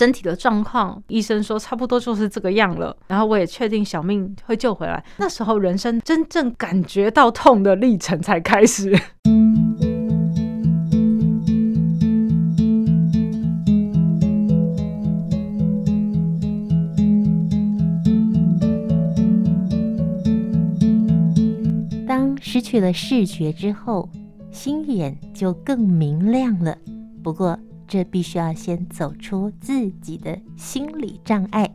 身体的状况，医生说差不多就是这个样了。然后我也确定小命会救回来。那时候人生真正感觉到痛的历程才开始。当失去了视觉之后，心眼就更明亮了。不过，这必须要先走出自己的心理障碍。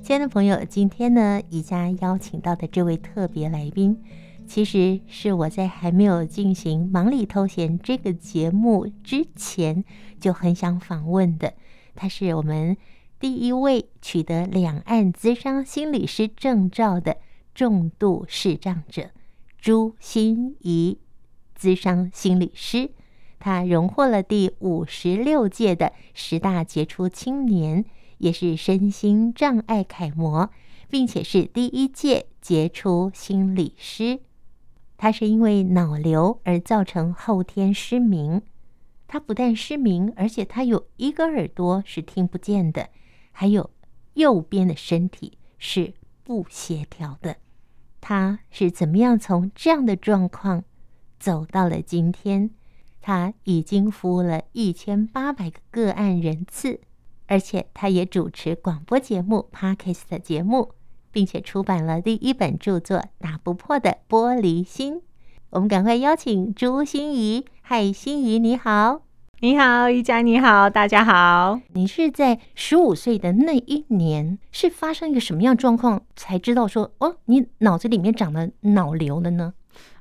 亲爱的朋友，今天呢，宜家邀请到的这位特别来宾，其实是我在还没有进行《忙里偷闲》这个节目之前就很想访问的。他是我们第一位取得两岸咨商心理师证照的重度视障者朱芯仪，咨商心理师。他荣获了第五十六届的十大杰出青年，也是身心障碍楷模，并且是第一届杰出心理师。他是因为脑瘤而造成后天失明，他不但失明，而且他有一个耳朵是听不见的，还有右边的身体是不协调的。他是怎么样从这样的状况走到了今天？他已经服务了一千八百个个案人次，而且他也主持广播节目、Podcast 的节目，并且出版了第一本著作《打不破的玻璃心》。我们赶快邀请朱心怡，嗨，心怡你好，你好，宜家你好，大家好。你是在十五岁的那一年，是发生一个什么样状况才知道说，哦，你脑子里面长了脑瘤了呢？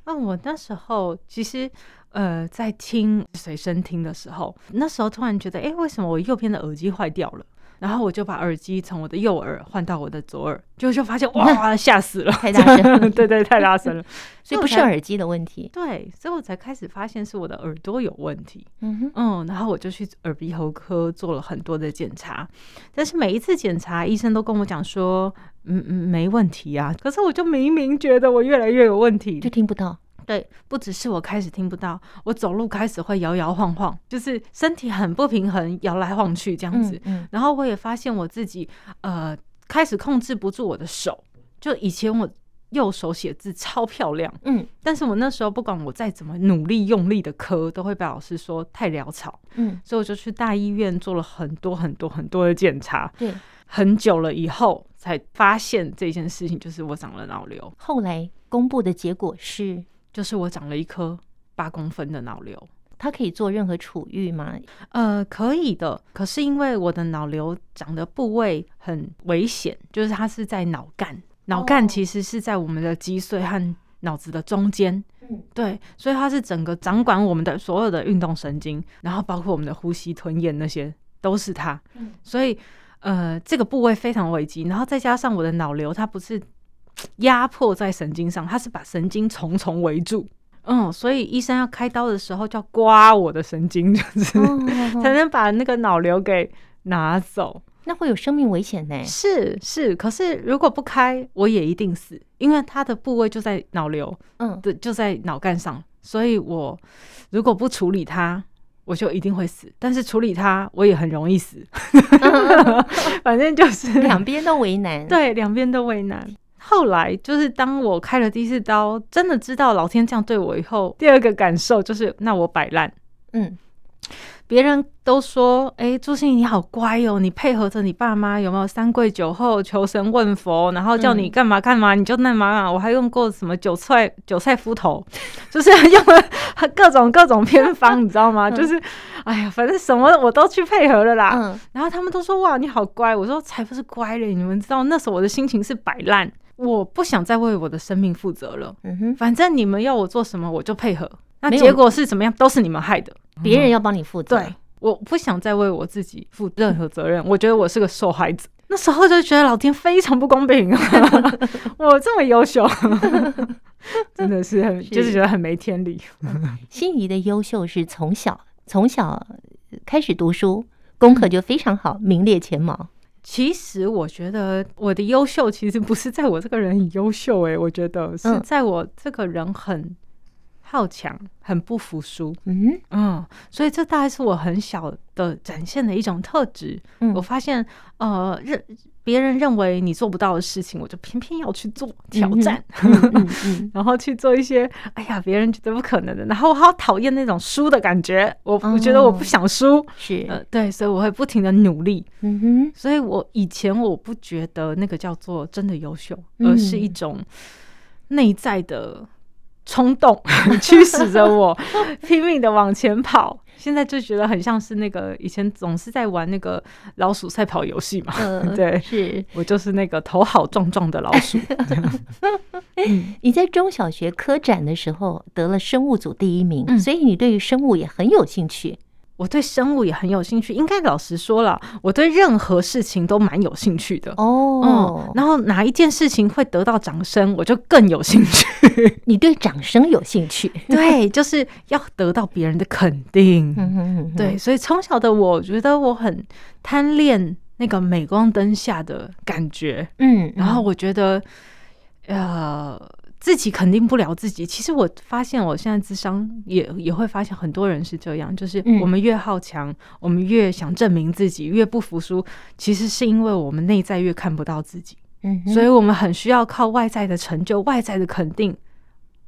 啊，我那时候其实。呃，在听随身听的时候，那时候突然觉得，哎，为什么我右边的耳机坏掉了？然后我就把耳机从我的右耳换到我的左耳，就就发现，哇，吓死了，太大声，对对，太大声了，所以不是耳机的问题。对，所以我才开始发现是我的耳朵有问题。嗯哼，嗯，然后我就去耳鼻喉科做了很多的检查，但是每一次检查，医生都跟我讲说，嗯嗯，没问题啊。可是我就明明觉得我越来越有问题，就听不到。对，不只是我开始听不到，我走路开始会摇摇晃晃，就是身体很不平衡，摇来晃去这样子。嗯嗯、然后我也发现我自己，呃，开始控制不住我的手。就以前我右手写字超漂亮，嗯，但是我那时候不管我再怎么努力用力的磕，都会被老师说太潦草，嗯，所以我就去大医院做了很多很多很多的检查。对，很久了以后才发现这件事情，就是我长了脑瘤。后来公布的结果是。就是我长了一颗八公分的脑瘤，它可以做任何处遇吗？呃，可以的。可是因为我的脑瘤长的部位很危险，就是它是在脑干，脑干其实是在我们的脊髓和脑子的中间。嗯，对，所以它是整个掌管我们的所有的运动神经，然后包括我们的呼吸、吞咽那些都是它。嗯，所以呃，这个部位非常危机。然后再加上我的脑瘤，它不是。压迫在神经上，它是把神经重重围住，嗯，所以医生要开刀的时候就要刮我的神经，就是、哦哦哦、才能把那个脑瘤给拿走。那会有生命危险呢？是是，可是如果不开，我也一定死，因为它的部位就在脑瘤，嗯，对，就在脑干上，所以我如果不处理它，我就一定会死。但是处理它，我也很容易死，嗯、反正就是两边都为难，对，两边都为难。后来就是当我开了第四刀，真的知道老天这样对我以后，第二个感受就是，那我摆烂。嗯，别人都说，哎，朱芯仪你好乖哦，你配合着你爸妈，有没有三跪九叩求神问佛，然后叫你干嘛干嘛，你就那嘛。我还用过什么韭菜韭菜敷头，就是用了各种各种偏方，你知道吗？就是，哎呀，反正什么我都去配合了啦。嗯，然后他们都说，哇，你好乖。我说才不是乖嘞，你们知道那时候我的心情是摆烂。我不想再为我的生命负责了。嗯哼，反正你们要我做什么，我就配合。那结果是怎么样，都是你们害的。别人要帮你负责。对，我不想再为我自己负任何责任。我觉得我是个受害者。那时候就觉得老天非常不公平啊！我这么优秀，真的是很，就是觉得很没天理。心仪的优秀是从小从小开始读书，功课就非常好，名列前茅。其实我觉得我的优秀其实不是在我这个人很优秀诶、欸，我觉得是在我这个人很好强，很不服输。嗯嗯，所以这大概是我很小的展现的一种特质。嗯，我发现，呃，认别人认为你做不到的事情，我就偏偏要去做挑战，然后去做一些，哎呀，别人觉得不可能的。然后我好讨厌那种输的感觉，我、哦、我觉得我不想输，是呃，对，所以我会不停的努力。嗯哼，所以我以前我不觉得那个叫做真的优秀，而是一种内在的。冲动 驱使着我 拼命的往前跑，现在就觉得很像是那个以前总是在玩那个老鼠赛跑游戏嘛。嗯、对，是我就是那个头好壮壮的老鼠。你在中小学科展的时候得了生物组第一名，嗯、所以你对于生物也很有兴趣。我对生物也很有兴趣，应该老实说了，我对任何事情都蛮有兴趣的哦、嗯。然后哪一件事情会得到掌声，我就更有兴趣。你对掌声有兴趣？对，就是要得到别人的肯定。对，所以从小的我觉得我很贪恋那个镁光灯下的感觉。嗯，然后我觉得，呃。自己肯定不了自己。其实我发现，我现在智商也也会发现，很多人是这样，就是我们越好强，我们越想证明自己，越不服输。其实是因为我们内在越看不到自己，嗯，所以我们很需要靠外在的成就、外在的肯定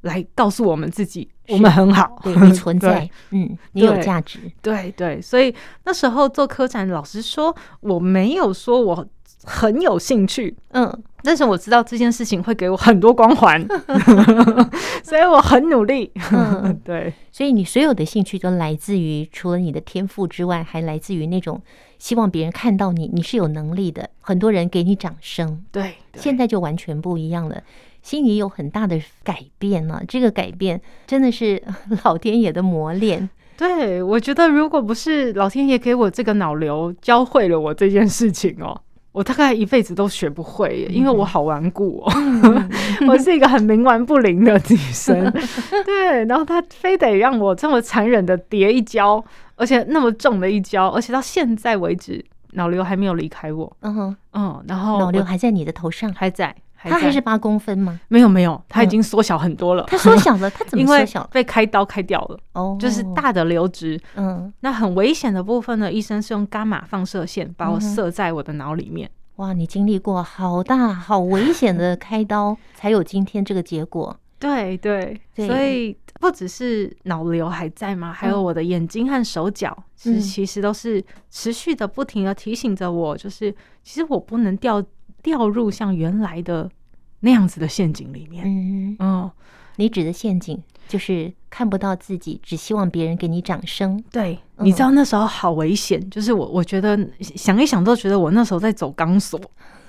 来告诉我们自己，我们很好，对，你 存在，嗯，你有价值，对对。所以那时候做科展，老实说，我没有说我很有兴趣，嗯。但是我知道这件事情会给我很多光环，所以我很努力。嗯，对，所以你所有的兴趣都来自于除了你的天赋之外，还来自于那种希望别人看到你，你是有能力的，很多人给你掌声。对，现在就完全不一样了，心里有很大的改变了。这个改变真的是老天爷的磨练。对，我觉得如果不是老天爷给我这个脑瘤，教会了我这件事情哦。我大概一辈子都学不会，因为我好顽固哦，我是一个很冥顽不灵的女生。对，然后他非得让我这么残忍的跌一跤，而且那么重的一跤，而且到现在为止脑瘤还没有离开我。嗯哼，嗯，然后脑瘤还在你的头上，还在。它还是八公分吗？没有没有，它已经缩小很多了。它缩小了，它怎么 缩小？被开刀开掉了。哦，就是大的瘤质。嗯，那很危险的部分呢？医生是用伽马放射线把我射在我的脑里面。哇，你经历过好大、好危险的开刀，才有今天这个结果。对对，所以不只是脑瘤还在吗？还有我的眼睛和手脚，其实其实都是持续的、不停的提醒着我，就是其实我不能掉。掉入像原来的那样子的陷阱里面。嗯。嗯，你指的陷阱就是看不到自己，只希望别人给你掌声。对，你知道那时候好危险，嗯、就是我我觉得想一想都觉得我那时候在走钢索，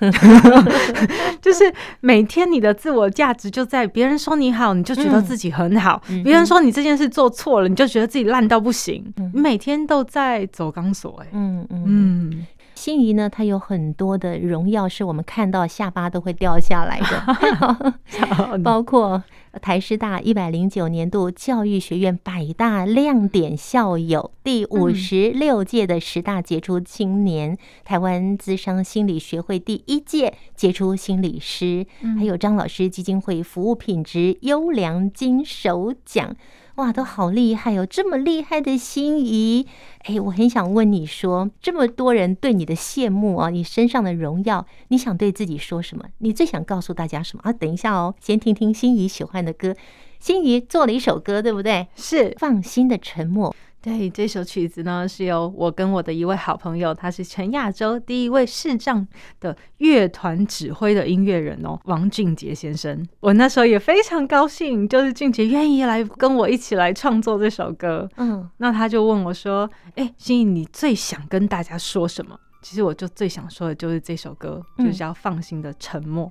就是每天你的自我价值就在别人说你好，你就觉得自己很好；别、嗯、人说你这件事做错了，你就觉得自己烂到不行。嗯、你每天都在走钢索、欸，哎，嗯嗯。嗯。心仪呢，她有很多的荣耀，是我们看到下巴都会掉下来的，包括台师大一百零九年度教育学院百大亮点校友，第五十六届的十大杰出青年，嗯、台湾资商心理学会第一届杰出心理师，嗯、还有张老师基金会服务品质优良金手奖。哇，都好厉害哦！这么厉害的心仪，哎，我很想问你说，这么多人对你的羡慕啊，你身上的荣耀，你想对自己说什么？你最想告诉大家什么啊？等一下哦，先听听心仪喜欢的歌。心仪做了一首歌，对不对？是放心的沉默。对，这首曲子呢，是由我跟我的一位好朋友，他是全亚洲第一位视障的乐团指挥的音乐人哦，王俊杰先生。我那时候也非常高兴，就是俊杰愿意来跟我一起来创作这首歌。嗯，那他就问我说：“哎，心怡，你最想跟大家说什么？”其实我就最想说的就是这首歌，就是要《放心的沉默》，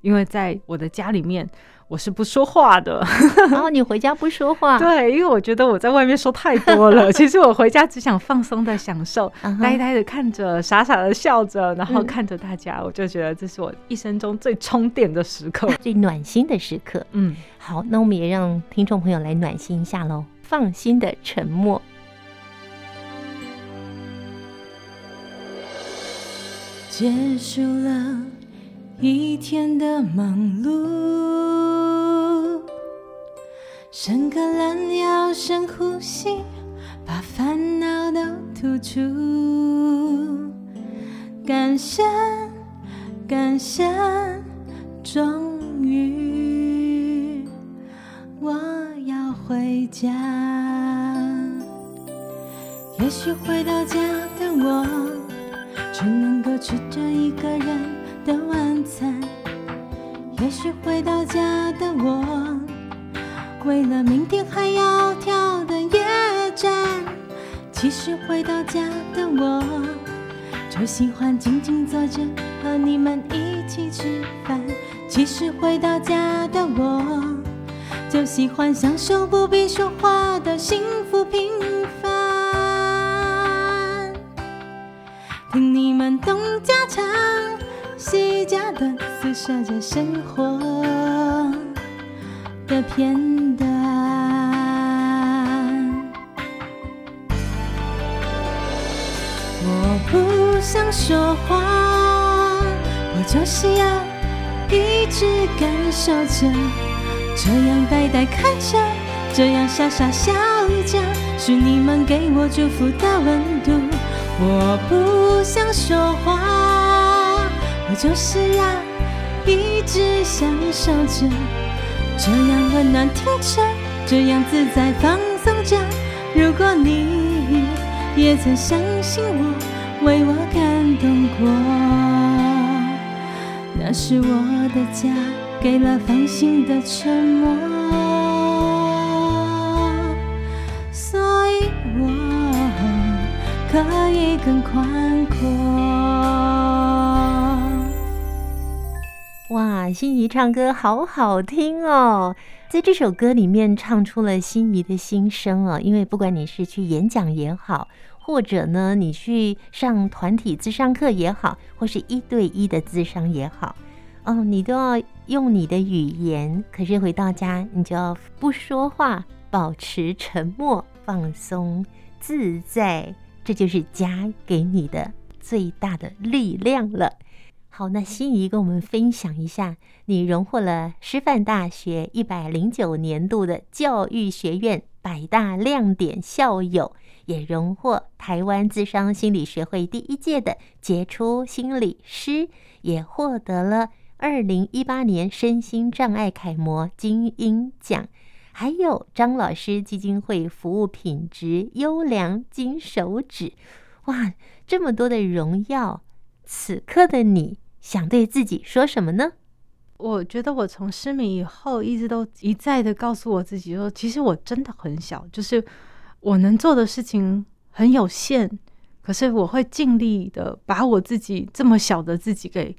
因为在我的家里面。我是不说话的，然后你回家不说话，对，因为我觉得我在外面说太多了。其实我回家只想放松的享受，呆呆的看着，傻傻的笑着，然后看着大家，我就觉得这是我一生中最充电的时刻，最暖心的时刻。嗯，好，那我们也让听众朋友来暖心一下喽。放心的沉默，结束了一天的忙碌。伸个懒腰，深呼吸，把烦恼都吐出。感谢，感谢，终于我要回家。也许回到家的我，只能够吃着一个人。也许回到家的我，为了明天还要跳的夜战。其实回到家的我，就喜欢静静坐着和你们一起吃饭。其实回到家的我，就喜欢享受不必说话的幸福平凡。听你们东家长。西家短，撕扯着生活的片段。我不想说话，我就是要一直感受着，这样呆呆看着，这样傻傻笑着，是你们给我祝福的温度。我不想说话。我就是要一直享受着，这样温暖听着，这样自在放松着。如果你也曾相信我，为我感动过，那是我的家，给了放心的沉默，所以我可以更宽阔。哇，心怡唱歌好好听哦，在这首歌里面唱出了心怡的心声哦。因为不管你是去演讲也好，或者呢你去上团体智商课也好，或是一对一的智商也好，哦，你都要用你的语言。可是回到家，你就要不说话，保持沉默，放松自在，这就是家给你的最大的力量了。好，那心怡跟我们分享一下，你荣获了师范大学一百零九年度的教育学院百大亮点校友，也荣获台湾咨商心理学会第一届的杰出心理师，也获得了二零一八年身心障碍楷模精英奖，还有张老师基金会服务品质优良金手指。哇，这么多的荣耀！此刻的你想对自己说什么呢？我觉得我从失明以后，一直都一再的告诉我自己说，其实我真的很小，就是我能做的事情很有限，可是我会尽力的把我自己这么小的自己给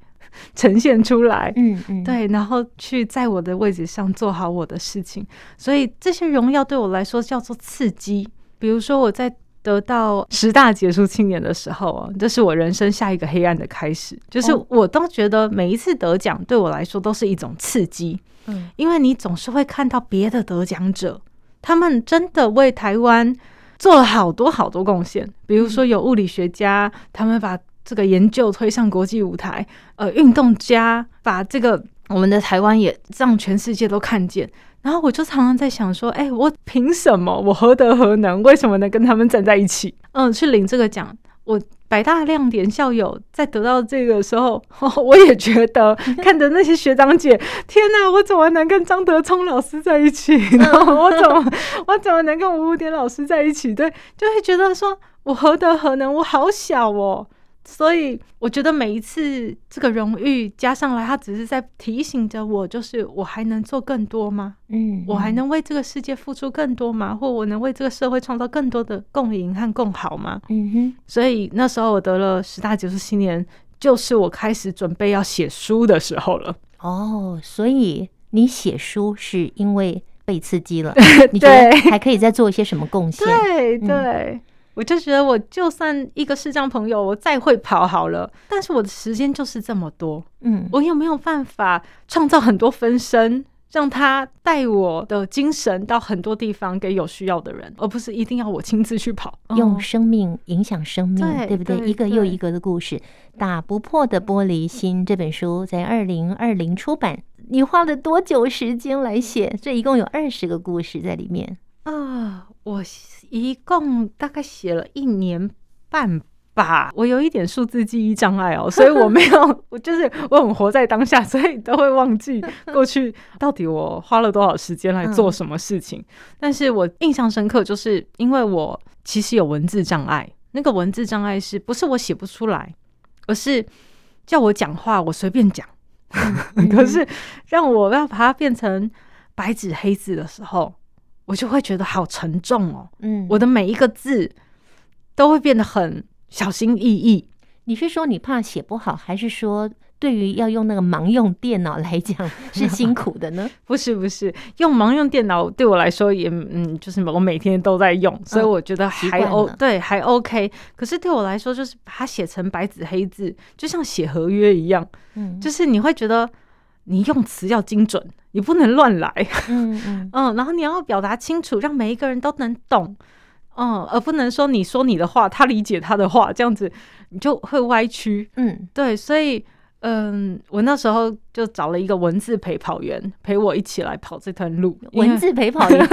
呈现出来。嗯嗯，对，然后去在我的位置上做好我的事情。所以这些荣耀对我来说叫做刺激。比如说我在。得到十大杰出青年的时候啊，这是我人生下一个黑暗的开始。就是我都觉得每一次得奖对我来说都是一种刺激，嗯，因为你总是会看到别的得奖者，他们真的为台湾做了好多好多贡献。比如说有物理学家，他们把这个研究推上国际舞台；呃，运动家把这个我们的台湾也让全世界都看见。然后我就常常在想说，哎，我凭什么？我何德何能？为什么能跟他们站在一起？嗯，去领这个奖。我百大亮点校友在得到这个时候，我也觉得 看着那些学长姐，天哪，我怎么能跟张德聪老师在一起？我怎么，我怎么能跟吴点老师在一起？对，就会觉得说我何德何能？我好小哦。所以我觉得每一次这个荣誉加上来，它只是在提醒着我，就是我还能做更多吗？嗯，我还能为这个世界付出更多吗？或我能为这个社会创造更多的共赢和共好吗？嗯哼。所以那时候我得了十大杰出青年，就是我开始准备要写书的时候了。哦，所以你写书是因为被刺激了？你觉得还可以再做一些什么贡献？对对。嗯我就觉得，我就算一个视障朋友，我再会跑好了，但是我的时间就是这么多，嗯，我有没有办法创造很多分身，让他带我的精神到很多地方给有需要的人，而不是一定要我亲自去跑，用生命影响生命，对，对不对？一个又一个的故事，《打不破的玻璃心》这本书在二零二零出版。你花了多久时间来写？这一共有二十个故事在里面啊！我一共大概写了一年半吧。我有一点数字记忆障碍哦，所以我没有，我就是我很活在当下，所以都会忘记过去到底我花了多少时间来做什么事情。嗯、但是我印象深刻，就是因为我其实有文字障碍。那个文字障碍是不是我写不出来，而是叫我讲话我随便讲，可是让我要把它变成白纸黑字的时候，我就会觉得好沉重哦。嗯，我的每一个字都会变得很小心翼翼。你是说你怕写不好，还是说？对于要用那个盲用电脑来讲是辛苦的呢？不是不是，用盲用电脑对我来说也嗯，就是我每天都在用，所以我觉得还 O 对还 OK。可是对我来说，就是把它写成白纸黑字，就像写合约一样，嗯，就是你会觉得你用词要精准，你不能乱来，嗯嗯。嗯，然后你要表达清楚，让每一个人都能懂，嗯，而不能说你说你的话，他理解他的话，这样子你就会歪曲，嗯，对，所以。嗯，我那时候就找了一个文字陪跑员陪我一起来跑这段路。文字陪跑员，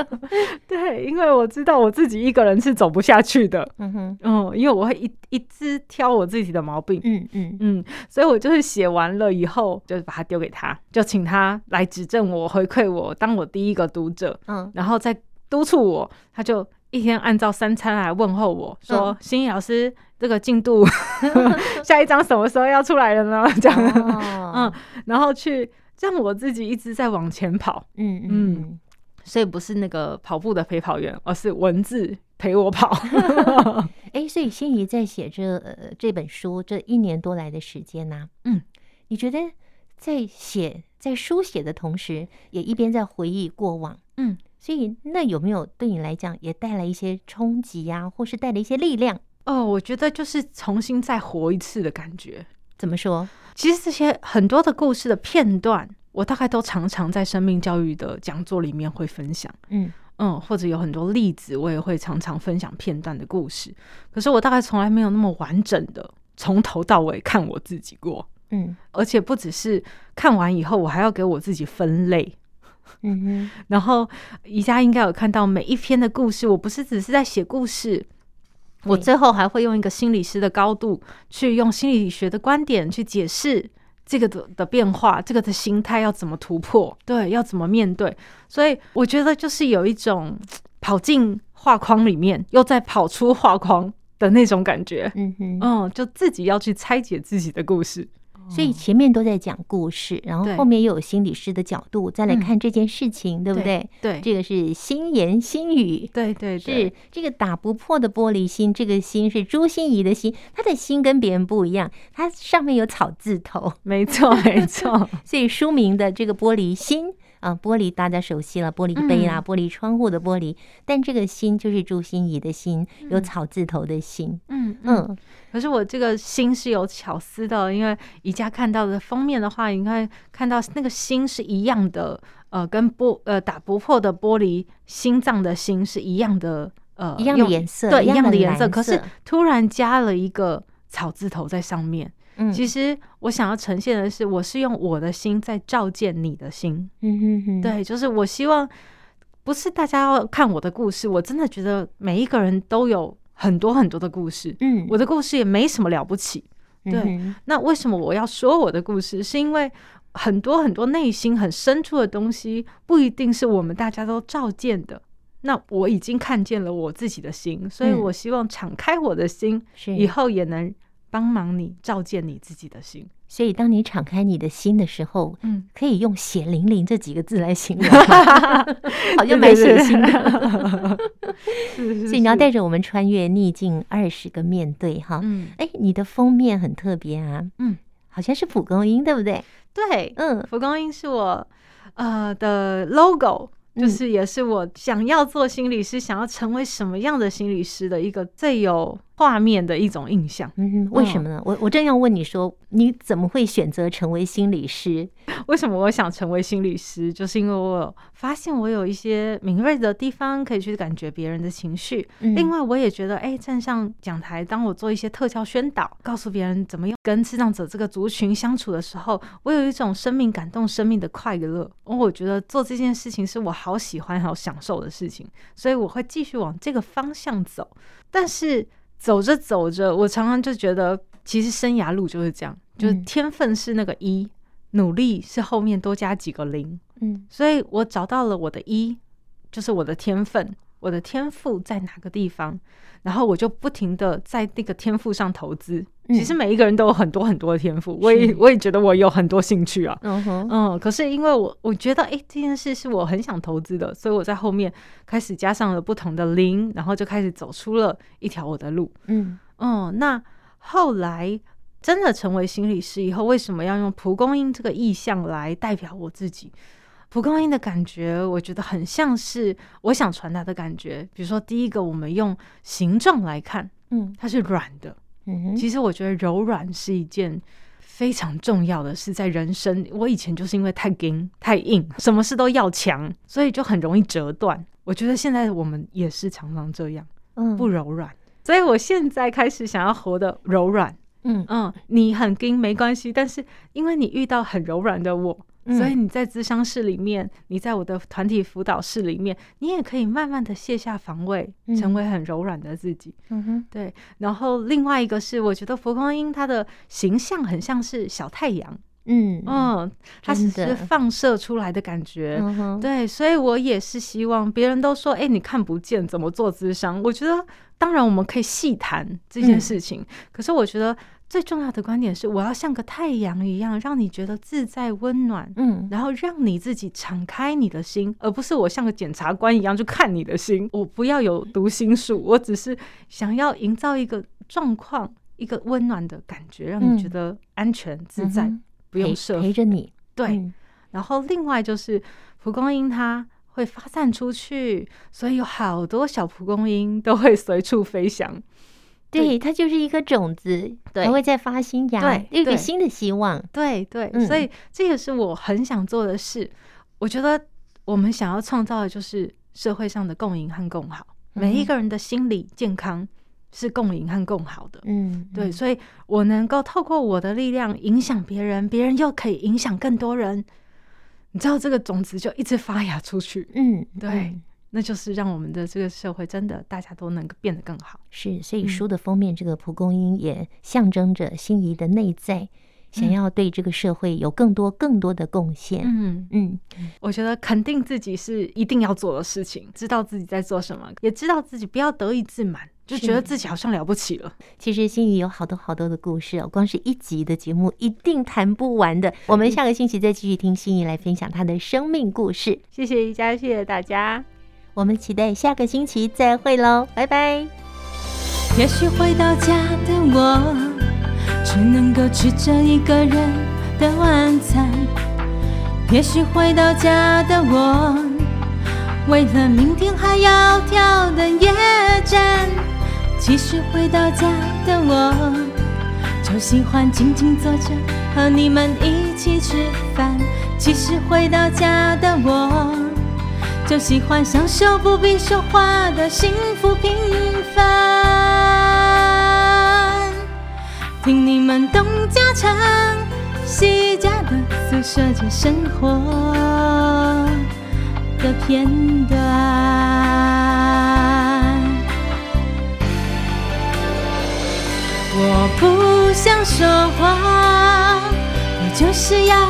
对，因为我知道我自己一个人是走不下去的。嗯哼，嗯，因为我会一一直挑我自己的毛病。嗯嗯嗯，所以我就是写完了以后，就是把它丢给他，就请他来指正我、回馈我，当我第一个读者。嗯，然后再督促我，他就。一天按照三餐来问候我说：“嗯、心怡老师，这个进度 下一章什么时候要出来了呢？”这样，哦、嗯，然后去让我自己一直在往前跑，嗯嗯，嗯，所以不是那个跑步的陪跑员，而是文字陪我跑。哎、欸，所以心怡在写这呃这本书这一年多来的时间呢、啊，嗯，你觉得在写在书写的同时，也一边在回忆过往，嗯。所以，那有没有对你来讲也带来一些冲击呀，或是带来一些力量？哦，我觉得就是重新再活一次的感觉。怎么说？其实这些很多的故事的片段，我大概都常常在生命教育的讲座里面会分享。嗯嗯，或者有很多例子，我也会常常分享片段的故事。可是我大概从来没有那么完整的从头到尾看我自己过。嗯，而且不只是看完以后，我还要给我自己分类。嗯哼，然后宜家应该有看到每一篇的故事，我不是只是在写故事，我最后还会用一个心理师的高度去用心理学的观点去解释这个的的变化，这个的心态要怎么突破，对，要怎么面对。所以我觉得就是有一种跑进画框里面，又再跑出画框的那种感觉。嗯哼，嗯，就自己要去拆解自己的故事。所以前面都在讲故事，然后后面又有心理师的角度再来看这件事情，对不对？对，这个是心言心语，对对，是这个打不破的玻璃心，这个心是朱心怡的心，她的心跟别人不一样，它上面有草字头，没错没错。所以书名的这个玻璃心。啊，玻璃大家熟悉了，玻璃杯啦，玻璃窗户的玻璃，但这个心就是朱心怡的心，有草字头的心。嗯嗯。可是我这个心是有巧思的，因为宜家看到的封面的话，应该看到那个心是一样的，呃，跟玻呃打不破的玻璃心脏的心是一样的，呃，一样的颜色，对，一样的颜色。可是突然加了一个草字头在上面。嗯，其实我想要呈现的是，我是用我的心在照见你的心。嗯哼哼，对，就是我希望不是大家要看我的故事，我真的觉得每一个人都有很多很多的故事。嗯，我的故事也没什么了不起。对，那为什么我要说我的故事？是因为很多很多内心很深处的东西，不一定是我们大家都照见的。那我已经看见了我自己的心，所以我希望敞开我的心，以后也能。帮忙你照见你自己的心，所以当你敞开你的心的时候，嗯，可以用血淋淋这几个字来形容，好像蛮血腥的。所以你要带着我们穿越逆境二十个面对哈，嗯，哎，你的封面很特别啊，嗯，好像是蒲公英，对不对？对，嗯，蒲公英是我呃的 logo，就是也是我想要做心理师，想要成为什么样的心理师的一个最有画面的一种印象。嗯，为什么呢？嗯、我我正要问你说，你怎么会选择成为心理师？为什么我想成为心理师？就是因为我发现我有一些敏锐的地方，可以去感觉别人的情绪。嗯、另外，我也觉得，哎，站上讲台，当我做一些特效宣导，告诉别人怎么用跟智障者这个族群相处的时候，我有一种生命感动、生命的快乐。我觉得做这件事情是我好喜欢、好享受的事情，所以我会继续往这个方向走。但是走着走着，我常常就觉得，其实生涯路就是这样，就是天分是那个一，嗯、努力是后面多加几个零。嗯，所以我找到了我的一，就是我的天分，我的天赋在哪个地方，然后我就不停的在那个天赋上投资。其实每一个人都有很多很多的天赋，我也我也觉得我有很多兴趣啊。嗯哼，嗯，可是因为我我觉得，哎，这件事是我很想投资的，所以我在后面开始加上了不同的零，然后就开始走出了一条我的路。嗯嗯，那后来真的成为心理师以后，为什么要用蒲公英这个意象来代表我自己？蒲公英的感觉，我觉得很像是我想传达的感觉。比如说，第一个，我们用形状来看，嗯，它是软的。嗯，其实我觉得柔软是一件非常重要的事，在人生。我以前就是因为太硬、太硬，什么事都要强，所以就很容易折断。我觉得现在我们也是常常这样，嗯，不柔软。所以我现在开始想要活得柔软。嗯嗯，你很硬没关系，但是因为你遇到很柔软的我。所以你在咨商室里面，你在我的团体辅导室里面，你也可以慢慢的卸下防卫，成为很柔软的自己。嗯哼，对。然后另外一个是，我觉得佛光英他的形象很像是小太阳。嗯嗯，它只是放射出来的感觉。对，所以我也是希望别人都说，哎，你看不见怎么做咨商？我觉得当然我们可以细谈这件事情，可是我觉得。最重要的观点是，我要像个太阳一样，让你觉得自在温暖，嗯，然后让你自己敞开你的心，而不是我像个检察官一样去看你的心。我不要有读心术，我只是想要营造一个状况，一个温暖的感觉，让你觉得安全自在，嗯、不用设陪着你。对，嗯、然后另外就是蒲公英它会发散出去，所以有好多小蒲公英都会随处飞翔。对，它就是一颗种子，对，还会再发新芽，对，有一个新的希望。对对，对，所以这个是我很想做的事。我觉得我们想要创造的就是社会上的共赢和共好，每一个人的心理健康是共赢和共好的。嗯，对，所以我能够透过我的力量影响别人，别人又可以影响更多人。你知道，这个种子就一直发芽出去。嗯，对。那就是让我们的这个社会真的大家都能够变得更好。是，所以书的封面这个蒲公英也象征着心仪的内在，嗯、想要对这个社会有更多更多的贡献。嗯嗯，我觉得肯定自己是一定要做的事情，知道自己在做什么，也知道自己不要得意自满，就觉得自己好像了不起了。其实心怡有好多好多的故事哦，光是一集的节目一定谈不完的。我们下个星期再继续听心怡来分享她的生命故事。谢谢宜家，谢谢大家。我们期待下个星期再会喽，拜拜。也许回到家的我，只能够吃着一个人的晚餐。也许回到家的我，为了明天还要跳的夜战。其实回到家的我，就喜欢静静坐着和你们一起吃饭。其实回到家的我。就喜欢享受不必说话的幸福平凡，听你们东家长西家短诉说着生活的片段。我不想说话，我就是要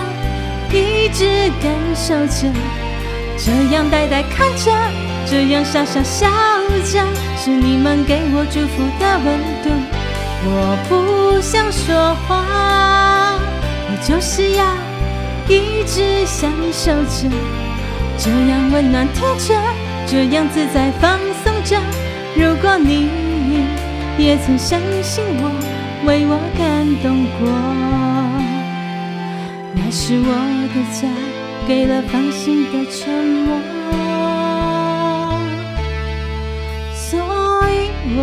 一直感受着。这样呆呆看着，这样傻傻笑着，是你们给我祝福的温度。我不想说话，我就是要一直享受着，这样温暖听着，这样自在放松着。如果你也曾相信我，为我感动过，那是我的家。给了放心的沉默，所以我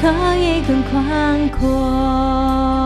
可以更宽阔。